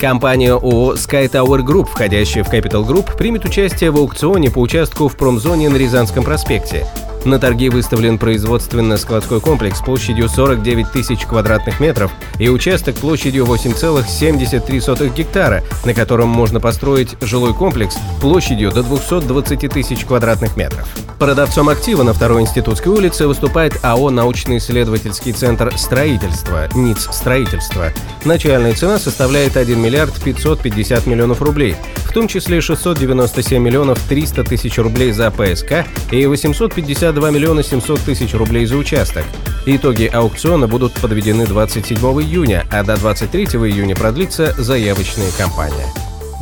Компания ООО Sky Tower Group, входящая в Capital Group, примет участие в аукционе по участку в промзоне на Рязанском проспекте. На торги выставлен производственно-складской комплекс площадью 49 тысяч квадратных метров и участок площадью 8,73 гектара, на котором можно построить жилой комплекс площадью до 220 тысяч квадратных метров. Продавцом актива на Второй институтской улице выступает АО «Научно-исследовательский центр строительства» НИЦ «Строительство». Начальная цена составляет 1 миллиард 550 миллионов рублей, том числе 697 миллионов 300 тысяч рублей за ПСК и 852 миллиона 700 тысяч рублей за участок. Итоги аукциона будут подведены 27 июня, а до 23 июня продлится заявочная кампания.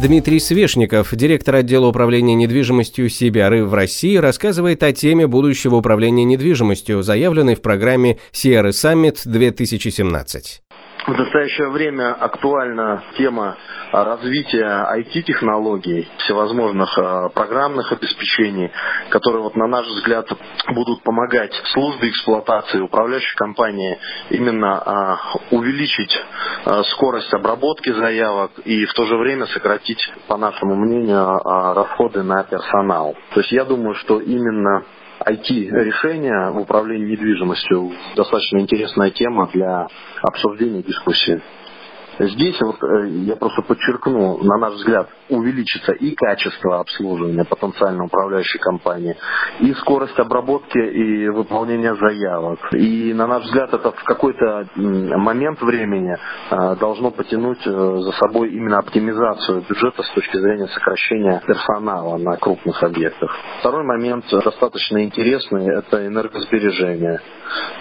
Дмитрий Свешников, директор отдела управления недвижимостью Сибиары в России, рассказывает о теме будущего управления недвижимостью, заявленной в программе Sierra Summit 2017. В настоящее время актуальна тема развития IT-технологий, всевозможных а, программных обеспечений, которые, вот, на наш взгляд, будут помогать службе эксплуатации, управляющей компании именно а, увеличить а, скорость обработки заявок и в то же время сократить, по нашему мнению, расходы на персонал. То есть я думаю, что именно IT-решения в управлении недвижимостью достаточно интересная тема для обсуждения дискуссии. Здесь вот э, я просто подчеркну, на наш взгляд, увеличится и качество обслуживания потенциально управляющей компании, и скорость обработки и выполнения заявок. И на наш взгляд это в какой-то момент времени э, должно потянуть э, за собой именно оптимизацию бюджета с точки зрения сокращения персонала на крупных объектах. Второй момент достаточно интересный – это энергосбережение.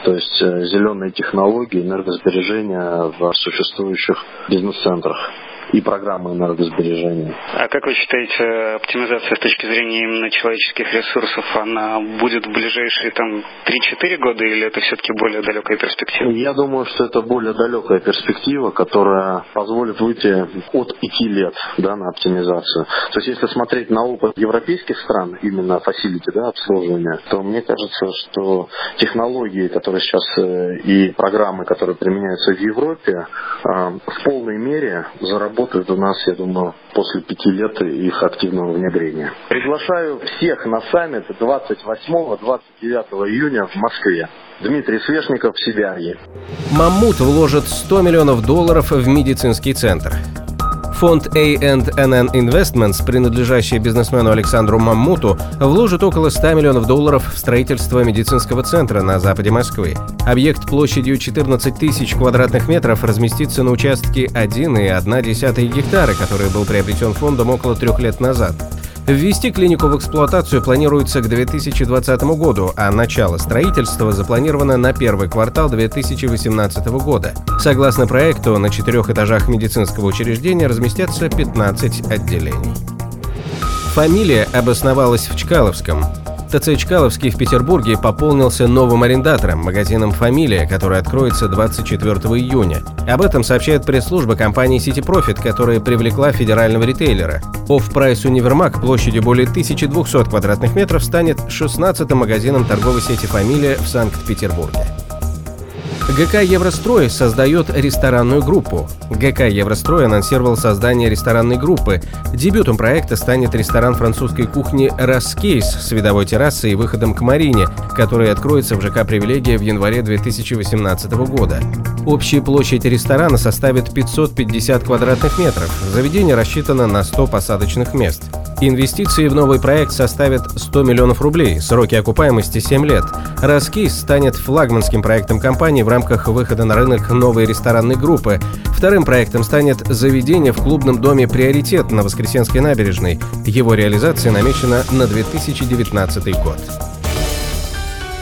То есть зеленые технологии, энергосбережения в существующих бизнес-центрах и программы энергосбережения. А как вы считаете, оптимизация с точки зрения именно человеческих ресурсов, она будет в ближайшие там 3-4 года или это все-таки более далекая перспектива? Я думаю, что это более далекая перспектива, которая позволит выйти от 5 лет да, на оптимизацию. То есть если смотреть на опыт европейских стран, именно фасилити, да, обслуживания, то мне кажется, что технологии, которые сейчас э, и программы, которые применяются в Европе, э, в полной мере заработают работают у нас, я думаю, после пяти лет их активного внедрения. Приглашаю всех на саммит 28-29 июня в Москве. Дмитрий Свешников, Сибирь. Маммут вложит 100 миллионов долларов в медицинский центр. Фонд A&NN Investments, принадлежащий бизнесмену Александру Маммуту, вложит около 100 миллионов долларов в строительство медицинского центра на западе Москвы. Объект площадью 14 тысяч квадратных метров разместится на участке 1,1 гектара, который был приобретен фондом около трех лет назад. Ввести клинику в эксплуатацию планируется к 2020 году, а начало строительства запланировано на первый квартал 2018 года. Согласно проекту, на четырех этажах медицинского учреждения разместятся 15 отделений. Фамилия обосновалась в Чкаловском. ТЦ «Чкаловский» в Петербурге пополнился новым арендатором, магазином «Фамилия», который откроется 24 июня. Об этом сообщает пресс-служба компании City Profit, которая привлекла федерального ритейлера. Off-price «Универмаг» площадью более 1200 квадратных метров станет 16-м магазином торговой сети «Фамилия» в Санкт-Петербурге. ГК «Еврострой» создает ресторанную группу. ГК «Еврострой» анонсировал создание ресторанной группы. Дебютом проекта станет ресторан французской кухни «Раскейс» с видовой террасой и выходом к Марине, который откроется в ЖК «Привилегия» в январе 2018 года. Общая площадь ресторана составит 550 квадратных метров. Заведение рассчитано на 100 посадочных мест. Инвестиции в новый проект составят 100 миллионов рублей, сроки окупаемости 7 лет. Раскейс станет флагманским проектом компании в рамках выхода на рынок новой ресторанной группы. Вторым проектом станет заведение в клубном доме «Приоритет» на Воскресенской набережной. Его реализация намечена на 2019 год.